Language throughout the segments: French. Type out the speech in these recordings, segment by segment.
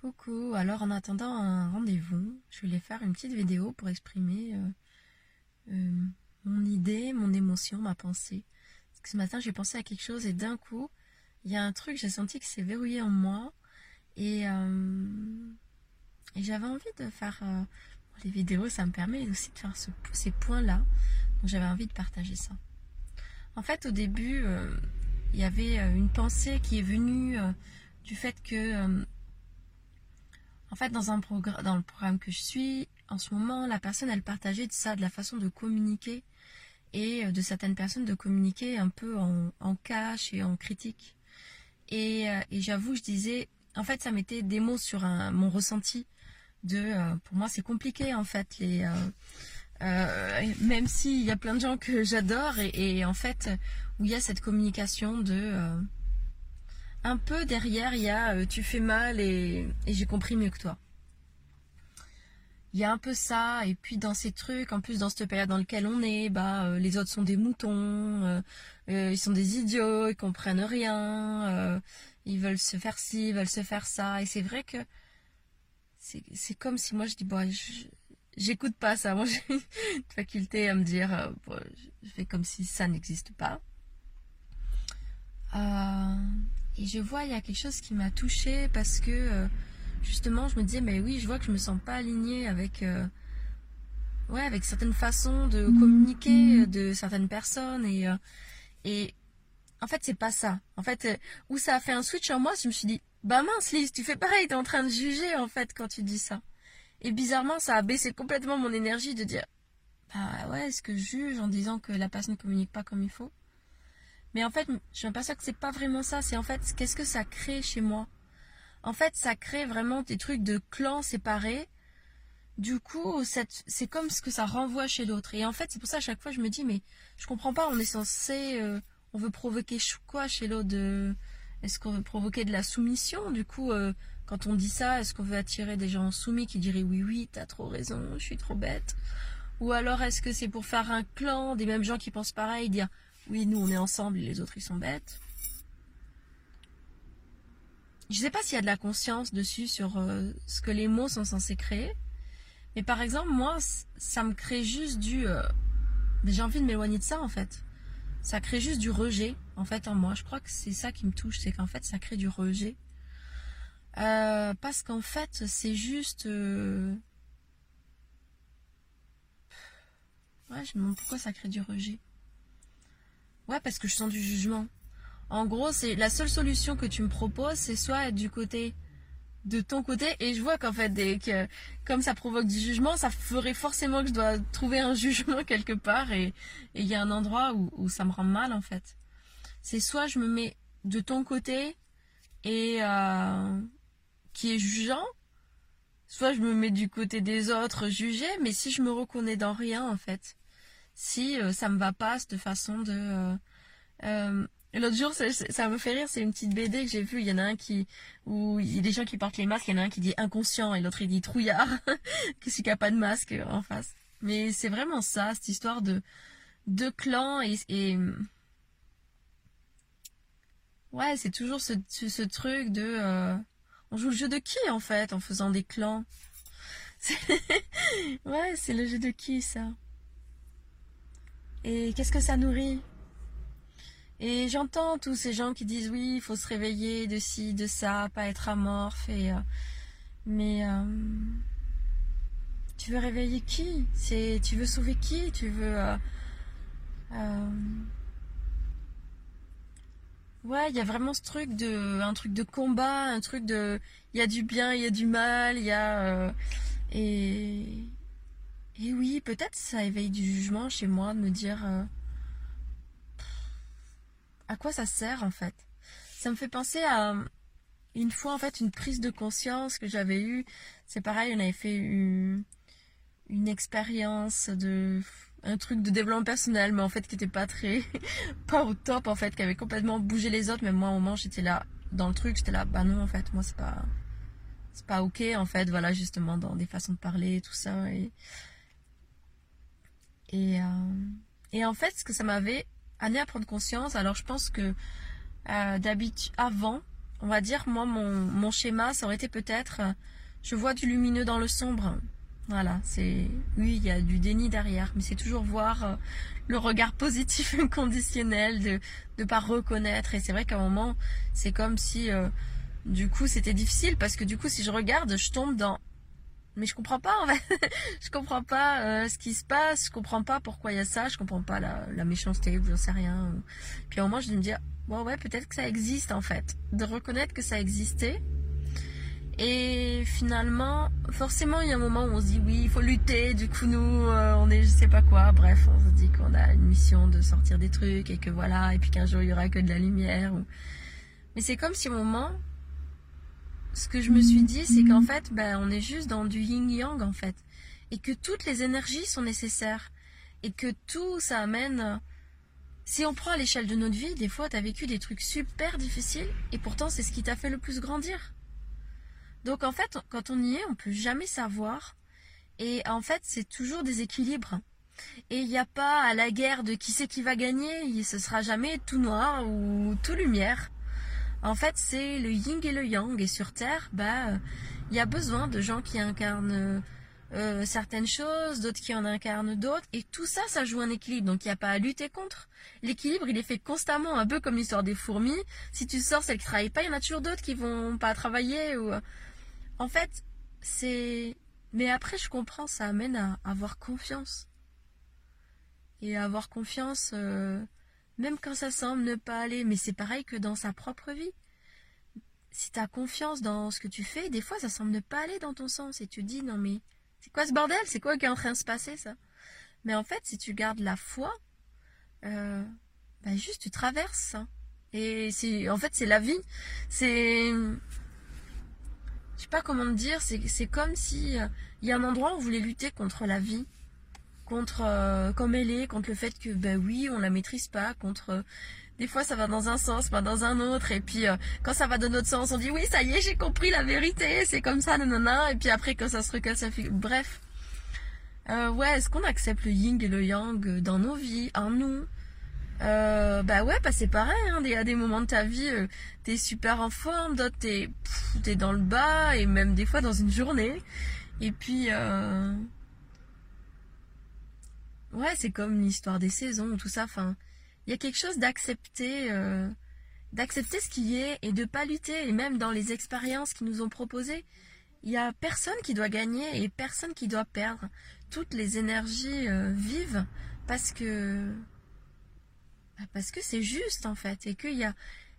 Coucou, alors en attendant un rendez-vous, je voulais faire une petite vidéo pour exprimer euh, euh, mon idée, mon émotion, ma pensée. Ce matin j'ai pensé à quelque chose et d'un coup, il y a un truc, j'ai senti que c'est verrouillé en moi et, euh, et j'avais envie de faire... les vidéos, ça me permet aussi de faire ces points-là. Donc j'avais envie de partager ça. En fait, au début, il y avait une pensée qui est venue du fait que en fait, dans, un dans le programme que je suis, en ce moment, la personne, elle partageait de ça, de la façon de communiquer et euh, de certaines personnes de communiquer un peu en, en cash et en critique. Et, euh, j'avoue, je disais, en fait, ça mettait des mots sur mon ressenti. De, euh, pour moi, c'est compliqué en fait. Les, même s'il y a plein de gens que j'adore et, et, en fait, où il y a cette communication de un peu derrière, il y a euh, tu fais mal et, j'ai compris mieux que toi. Il y a un peu ça, et puis dans ces trucs, en plus dans cette période dans laquelle on est, bah euh, les autres sont des moutons, euh, ils sont des idiots, ils comprennent rien, ils veulent se faire ci, ils veulent se faire ça, et c'est vrai que c'est comme si moi je dis bon, j'écoute pas ça, moi j'ai une faculté à me dire, je fais comme si ça n'existe pas. Et je vois, il y a quelque chose qui m'a touchée parce que euh, justement, je me disais, mais oui, je vois que je me sens pas alignée avec, euh, ouais, avec certaines façons de communiquer de certaines personnes. Et, euh, et en fait, c'est pas ça. En fait, où ça a fait un switch en moi, je me suis dit, bah mince, Lise, tu fais pareil, tu es en train de juger en fait quand tu dis ça. Et bizarrement, ça a baissé complètement mon énergie de dire, bah ouais, est-ce que je juge en disant que la personne ne communique pas comme il faut? Mais en fait, je m'aperçois que c'est pas vraiment ça. C'est en fait, qu'est-ce que ça crée chez moi? En fait, ça crée vraiment des trucs de clans séparés. Du coup, c'est comme ce que ça renvoie chez l'autre. Et en fait, c'est pour ça à chaque fois je me dis, mais je comprends pas. On est censé, euh, on veut provoquer quoi chez l'autre Est-ce qu'on veut provoquer de la soumission? Du coup, euh, quand on dit ça, est-ce qu'on veut attirer des gens soumis qui diraient oui, oui, t'as trop raison, je suis trop bête? Ou alors est-ce que c'est pour faire un clan des mêmes gens qui pensent pareil, dire oui, nous on est ensemble et les autres ils sont bêtes. Je ne sais pas s'il y a de la conscience dessus sur euh, ce que les mots sont censés créer. Mais par exemple, moi, ça me crée juste du... Euh, j'ai envie de m'éloigner de ça en fait. Ça crée juste du rejet en fait en moi. Je crois que c'est ça qui me touche, c'est qu'en fait ça crée du rejet. Euh, parce qu'en fait c'est juste... Ouais, je me demande pourquoi ça crée du rejet. Ouais, parce que je sens du jugement. En gros, c'est la seule solution que tu me proposes, c'est soit être du côté de ton côté et je vois qu'en fait que comme ça provoque du jugement ça ferait forcément que je dois trouver un jugement quelque part et il y a un endroit où, ça me rend mal en fait c'est soit je me mets de ton côté et euh, qui est jugeant soit je me mets du côté des autres jugés mais si je me reconnais dans rien en fait si euh, ça me va pas cette façon de euh, euh, L'autre jour, ça, me fait rire, c'est une petite BD que j'ai vue. Il y en a un qui, où il y a des gens qui portent les masques, il y en a un qui dit inconscient et l'autre il dit trouillard, que qu'il n'y a pas de masque en face. Mais c'est vraiment ça, cette histoire de, de clans et, et ouais, c'est toujours ce, ce, truc de, on joue le jeu de qui en fait en faisant des clans? ouais, c'est le jeu de qui ça? Et qu'est-ce que ça nourrit? Et j'entends tous ces gens qui disent oui, il faut se réveiller de ci, de ça, pas être amorphe. Euh, mais euh, tu veux réveiller qui? Tu veux sauver qui? Tu veux euh, Ouais, il y a vraiment ce truc de un truc de combat, un truc de il y a du bien, il y a du mal, il y a et et oui, peut-être ça éveille du jugement chez moi de me dire euh, à quoi ça sert en fait? Ça me fait penser à une fois en fait une prise de conscience que j'avais eue. C'est pareil, on avait fait une, expérience de un truc de développement personnel, mais en fait qui était pas très pas au top en fait, qui avait complètement bougé les autres. Mais moi au moment j'étais là dans le truc, j'étais là, bah non en fait, moi c'est pas c'est pas ok en fait, voilà justement dans des façons de parler tout ça et et, euh, et en fait, ce que ça m'avait amené à prendre conscience, alors je pense que euh, d'habitude, avant, on va dire, moi, mon, mon schéma, ça aurait été peut-être, euh, je vois du lumineux dans le sombre. Voilà, c'est oui, il y a du déni derrière, mais c'est toujours voir le regard positif inconditionnel de ne pas reconnaître. Et c'est vrai qu'à un moment, c'est comme si du coup c'était difficile parce que du coup si je regarde, je tombe dans mais je comprends pas en fait. je comprends pas euh, ce qui se passe, je comprends pas pourquoi il y a ça, je comprends pas la, méchanceté ou j'en sais rien. Puis à un moment, je me dire bon ouais, peut-être que ça existe en fait, de reconnaître que ça existait et finalement, forcément, il y a un moment où on se dit oui, il faut lutter. Du coup, nous, euh, on est je sais pas quoi. Bref, on se dit qu'on a une mission de sortir des trucs et que voilà, et puis qu'un jour il y aura que de la lumière. Mais c'est comme si au moment, ce que je me suis dit, c'est qu'en fait, ben, on est juste dans du yin-yang en fait, et que toutes les énergies sont nécessaires, et que tout ça amène. Si on prend à l'échelle de notre vie, des fois, tu as vécu des trucs super difficiles, et pourtant, c'est ce qui t'a fait le plus grandir. Donc en fait, quand on y est, on peut jamais savoir. Et en fait, c'est toujours des équilibres. Et il n'y a pas à la guerre de qui c'est qui va gagner. Ce sera jamais tout noir ou tout lumière. En fait, c'est le yin et le yang. Et sur Terre, bah, il y a besoin de gens qui incarnent euh, certaines choses, d'autres qui en incarnent d'autres. Et tout ça, ça joue un équilibre. Donc il n'y a pas à lutter contre. L'équilibre, il est fait constamment, un peu comme l'histoire des fourmis. Si tu sors celles qui travaillent pas, il y en a toujours d'autres qui vont pas travailler ou en fait, c'est. Mais après, je comprends, ça amène à avoir confiance. Et avoir confiance, euh, même quand ça semble ne pas aller. Mais c'est pareil que dans sa propre vie. Si tu as confiance dans ce que tu fais, des fois, ça semble ne pas aller dans ton sens. Et tu dis, non mais, c'est quoi ce bordel? C'est quoi qui est en train de se passer, ça? Mais en fait, si tu gardes la foi, euh, bah juste tu traverses. Et c'est, en fait, c'est la vie. C'est je sais pas comment te dire, c'est comme si euh, il y a un endroit où on voulait lutter contre la vie, contre euh, comme elle est, contre le fait que ben oui, on la maîtrise pas, contre euh, des fois ça va dans un sens, pas dans un autre, et puis quand ça va dans notre sens, on dit oui, ça y est, j'ai compris la vérité, c'est comme ça, nanana, et puis après quand ça se recale, ça fait bref. ouais, est-ce qu'on accepte le yin et le yang dans nos vies, en nous? Euh, bah ouais, bah c'est pareil, hein, il y a des moments de ta vie, euh, t'es super en forme, d'autres t'es, t'es dans le bas, et même des fois dans une journée. Et puis, euh... ouais, c'est comme l'histoire des saisons, tout ça, enfin, il y a quelque chose d'accepter, euh, d'accepter ce qui est, et de pas lutter, et même dans les expériences qu'ils nous ont proposées, il y a personne qui doit gagner et personne qui doit perdre. Toutes les énergies euh, vivent parce que bah, parce que c'est juste en fait et qu'il y a,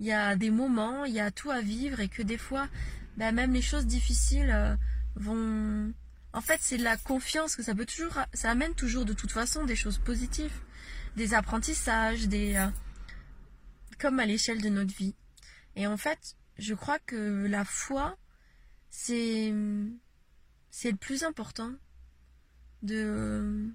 il y a des moments, il y a tout à vivre et que des fois, bah, même les choses difficiles euh, vont... En fait, c'est la confiance que ça peut toujours... Ça amène toujours de toute façon des choses positives, des apprentissages, des... Euh, comme à l'échelle de notre vie. Et en fait, je crois que la foi, c'est... C'est le plus important de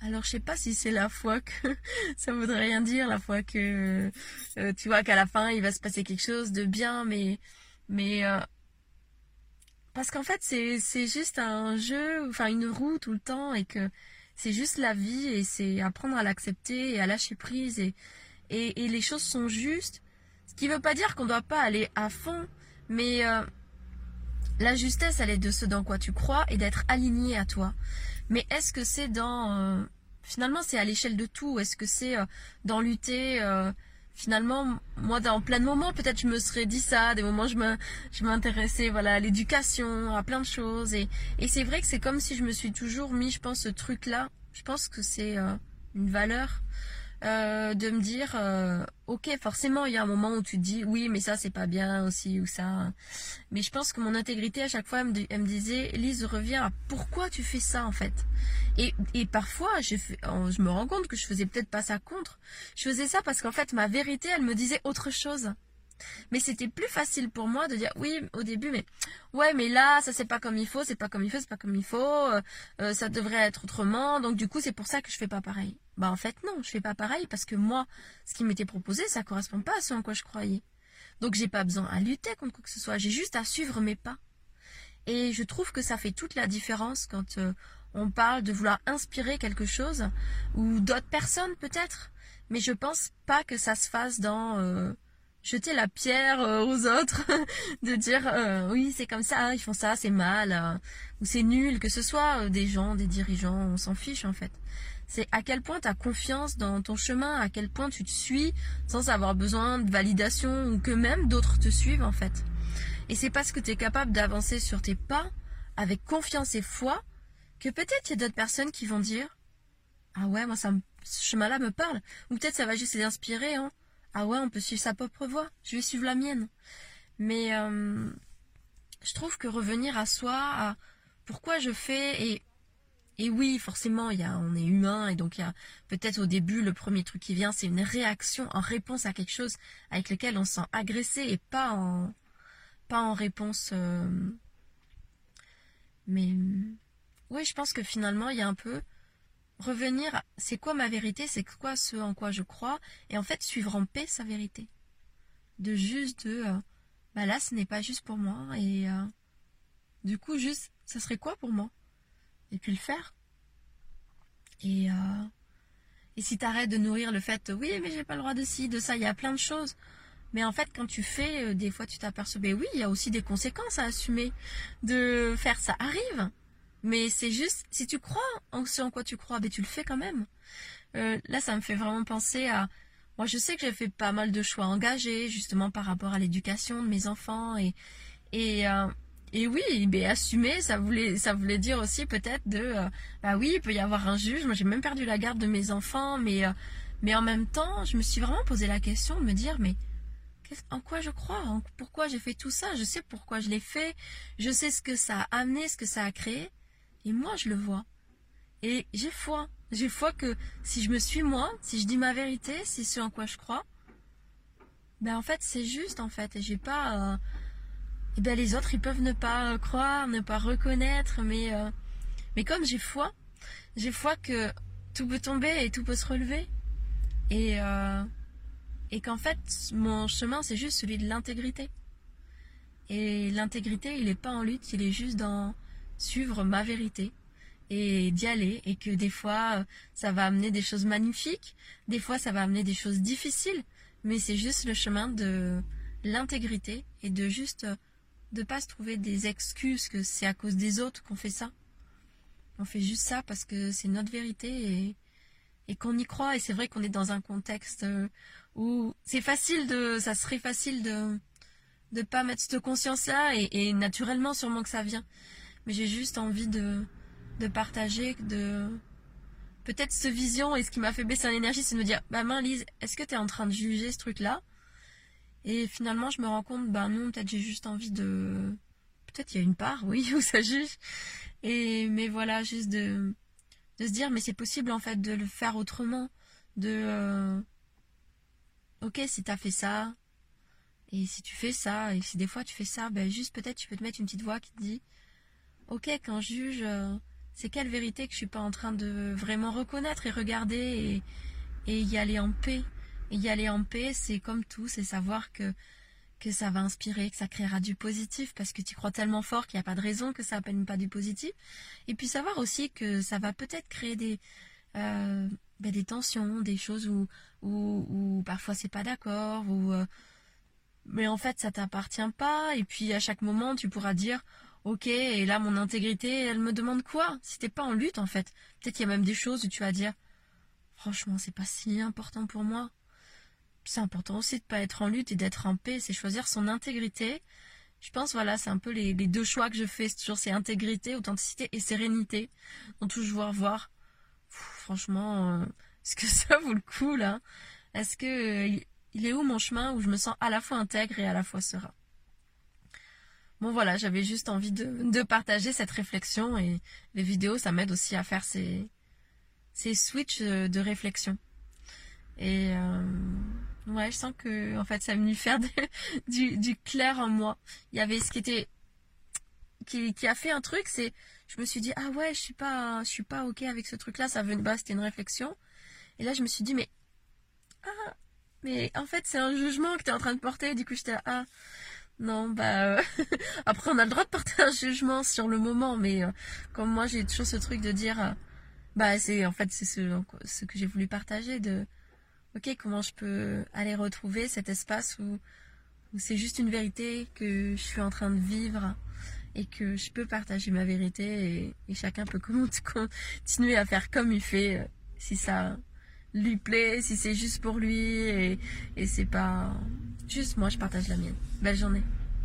alors je sais pas si c'est la foi que ça voudrait rien dire, la foi que euh, tu vois qu'à la fin il va se passer quelque chose de bien, mais mais euh, parce qu'en fait c'est c'est juste un jeu, enfin une roue tout le temps et que c'est juste la vie et c'est apprendre à l'accepter et à lâcher prise et, et, les choses sont justes. Ce qui veut pas dire qu'on doit pas aller à fond, mais euh, la justesse, elle est de ce dans quoi tu crois et d'être aligné à toi. Mais est-ce que c'est dans... Euh, finalement, c'est à l'échelle de tout? Est-ce que c'est euh, dans lutter Finalement, moi, dans plein de moments, peut-être je me serais dit ça. Des moments, je je m'intéressais, voilà, à l'éducation, à plein de choses. Et, et c'est vrai que c'est comme si je me suis toujours mis, je pense, ce truc-là. Je pense que c'est une valeur euh, de me dire, euh, ok, forcément, il y a un moment où tu dis, oui, mais ça, c'est pas bien aussi, ou ça. Mais je pense que mon intégrité, à chaque fois, elle me, disait, Lise, reviens pourquoi tu fais ça, en fait. Et, et parfois, je, je me rends compte que je faisais peut-être pas ça contre. Je faisais ça parce qu'en fait, ma vérité, elle me disait autre chose. Mais c'était plus facile pour moi de dire oui au début, mais ouais, mais là, ça c'est pas comme il faut, c'est pas comme il faut, c'est pas comme il faut, euh, euh, ça devrait être autrement. Donc du coup, c'est pour ça que je fais pas pareil. Bah en fait non, je fais pas pareil parce que moi, ce qui m'était proposé, ça correspond pas à ce en quoi je croyais. Donc j'ai pas besoin à lutter contre quoi que ce soit, j'ai juste à suivre mes pas. Et je trouve que ça fait toute la différence quand euh, on parle de vouloir inspirer quelque chose ou d'autres personnes peut-être. Mais je pense pas que ça se fasse dans jeter la pierre aux autres, de dire oui c'est comme ça, ils font ça, c'est mal, ou c'est nul, que ce soit des gens, des dirigeants, on s'en fiche en fait. C'est à quel point tu as confiance dans ton chemin, à quel point tu te suis sans avoir besoin de validation ou que même d'autres te suivent en fait. Et c'est parce que tu es capable d'avancer sur tes pas avec confiance et foi que peut-être il y a d'autres personnes qui vont dire Ah ouais, moi ça ce chemin-là me parle. Ou peut-être ça va juste les inspirer. Hein. Ah ouais, on peut suivre sa propre voie. Je vais suivre la mienne. Mais euh, je trouve que revenir à soi, à pourquoi je fais et et oui, forcément, il y a, on est humain et donc il y a peut-être au début le premier truc qui vient, c'est une réaction en réponse à quelque chose avec lequel on se sent agressé et pas en pas en réponse. Euh, mais oui, je pense que finalement, il y a un peu revenir, c'est quoi ma vérité, c'est quoi ce en quoi je crois, et en fait suivre en paix sa vérité. De juste de, euh, bah là, ce n'est pas juste pour moi, et euh, du coup, juste, ça serait quoi pour moi? Et puis le faire. Et, euh, et si t'arrêtes de nourrir le fait, oui, mais j'ai pas le droit de ci, de ça, il y a plein de choses. Mais en fait, quand tu fais, des fois, tu t'aperçois, ben oui, il y a aussi des conséquences à assumer. De faire ça arrive. Mais c'est juste, si tu crois en ce en quoi tu crois, ben tu le fais quand même. Euh, là, ça me fait vraiment penser à... Moi, je sais que j'ai fait pas mal de choix engagés, justement, par rapport à l'éducation de mes enfants. Et, et, euh, et oui, ben, assumer, ça voulait, ça voulait dire aussi peut-être de... Euh, bah oui, il peut y avoir un juge. Moi, j'ai même perdu la garde de mes enfants. Mais, mais en même temps, je me suis vraiment posé la question de me dire, mais en quoi je crois? Pourquoi j'ai fait tout ça? Je sais pourquoi je l'ai fait. Je sais ce que ça a amené, ce que ça a créé. Et moi, je le vois. Et j'ai foi. J'ai foi que si je me suis moi, si je dis ma vérité, c'est ce en quoi je crois, ben en fait, c'est juste en fait. Et j'ai pas. Euh, et ben les autres, ils peuvent ne pas croire, ne pas reconnaître, mais euh, mais comme j'ai foi, j'ai foi que tout peut tomber et tout peut se relever. Et euh, et qu'en fait, mon chemin, c'est juste celui de l'intégrité. Et l'intégrité, il n'est pas en lutte, il est juste dans suivre ma vérité et d'y aller. Et que des fois ça va amener des choses magnifiques, des fois ça va amener des choses difficiles, mais c'est juste le chemin de l'intégrité et de juste de pas se trouver des excuses que c'est à cause des autres qu'on fait ça. On fait juste ça parce que c'est notre vérité et, qu'on y croit. Et c'est vrai qu'on est dans un contexte où c'est facile de ça serait facile de de pas mettre cette conscience là et naturellement sûrement que ça vient mais j'ai juste envie de, partager, de peut-être ce vision et ce qui m'a fait baisser l'énergie, c'est de me dire, bah main Lise, est-ce que tu es en train de juger ce truc-là? Et finalement, je me rends compte, bah non, peut-être j'ai juste envie de, peut-être il y a une part, oui, où ça juge. Et mais voilà, juste de, de se dire, mais c'est possible en fait de le faire autrement, de, euh, ok, si t'as fait ça, et si tu fais ça, et si des fois tu fais ça, ben juste peut-être tu peux te mettre une petite voix qui te dit, ok, quand je juge, euh, c'est quelle vérité que je suis pas en train de vraiment reconnaître et regarder et, y aller en paix. Et y aller en paix, c'est comme tout, c'est savoir que, que ça va inspirer, que ça créera du positif, parce que tu crois tellement fort qu'il n'y a pas de raison que ça n'appelle pas du positif. Et puis savoir aussi que ça va peut-être créer des, euh, ben, des tensions, des choses où, où, où parfois c'est pas d'accord, ou euh, mais en fait ça t'appartient pas. Et puis à chaque moment tu pourras dire Ok, et là mon intégrité, elle me demande quoi? Si t'es pas en lutte en fait. Peut-être qu'il y a même des choses où tu vas dire Franchement, c'est pas si important pour moi. C'est important aussi de pas être en lutte et d'être en paix, c'est choisir son intégrité. Je pense voilà, c'est un peu les, deux choix que je fais, c'est toujours c'est intégrité, authenticité et sérénité. Donc toujours voir franchement, euh, est-ce que ça vaut le coup là? Est-ce que euh, il est où mon chemin où je me sens à la fois intègre et à la fois serein? Bon voilà, j'avais juste envie de, partager cette réflexion et les vidéos, ça m'aide aussi à faire ces, ces switches de réflexion. Et euh, ouais, je sens que en fait ça me faire du, du clair en moi. Il y avait ce qui était qui, qui a fait un truc, c'est je me suis dit ah ouais, je suis pas je suis pas OK avec ce truc là, ça venait bah c'était une réflexion. Et là je me suis dit mais ah mais en fait c'est un jugement que tu es en train de porter, du coup j'étais ah non, bah euh, après on a le droit de porter un jugement sur le moment, mais euh, comme moi j'ai toujours ce truc de dire, euh, bah c'est en fait c'est ce, que j'ai voulu partager de ok, comment je peux aller retrouver cet espace où, c'est juste une vérité que je suis en train de vivre et que je peux partager ma vérité et, chacun peut continuer à faire comme il fait si ça lui plaît, si c'est juste pour lui et, c'est pas juste moi, je partage la mienne. Belle journée.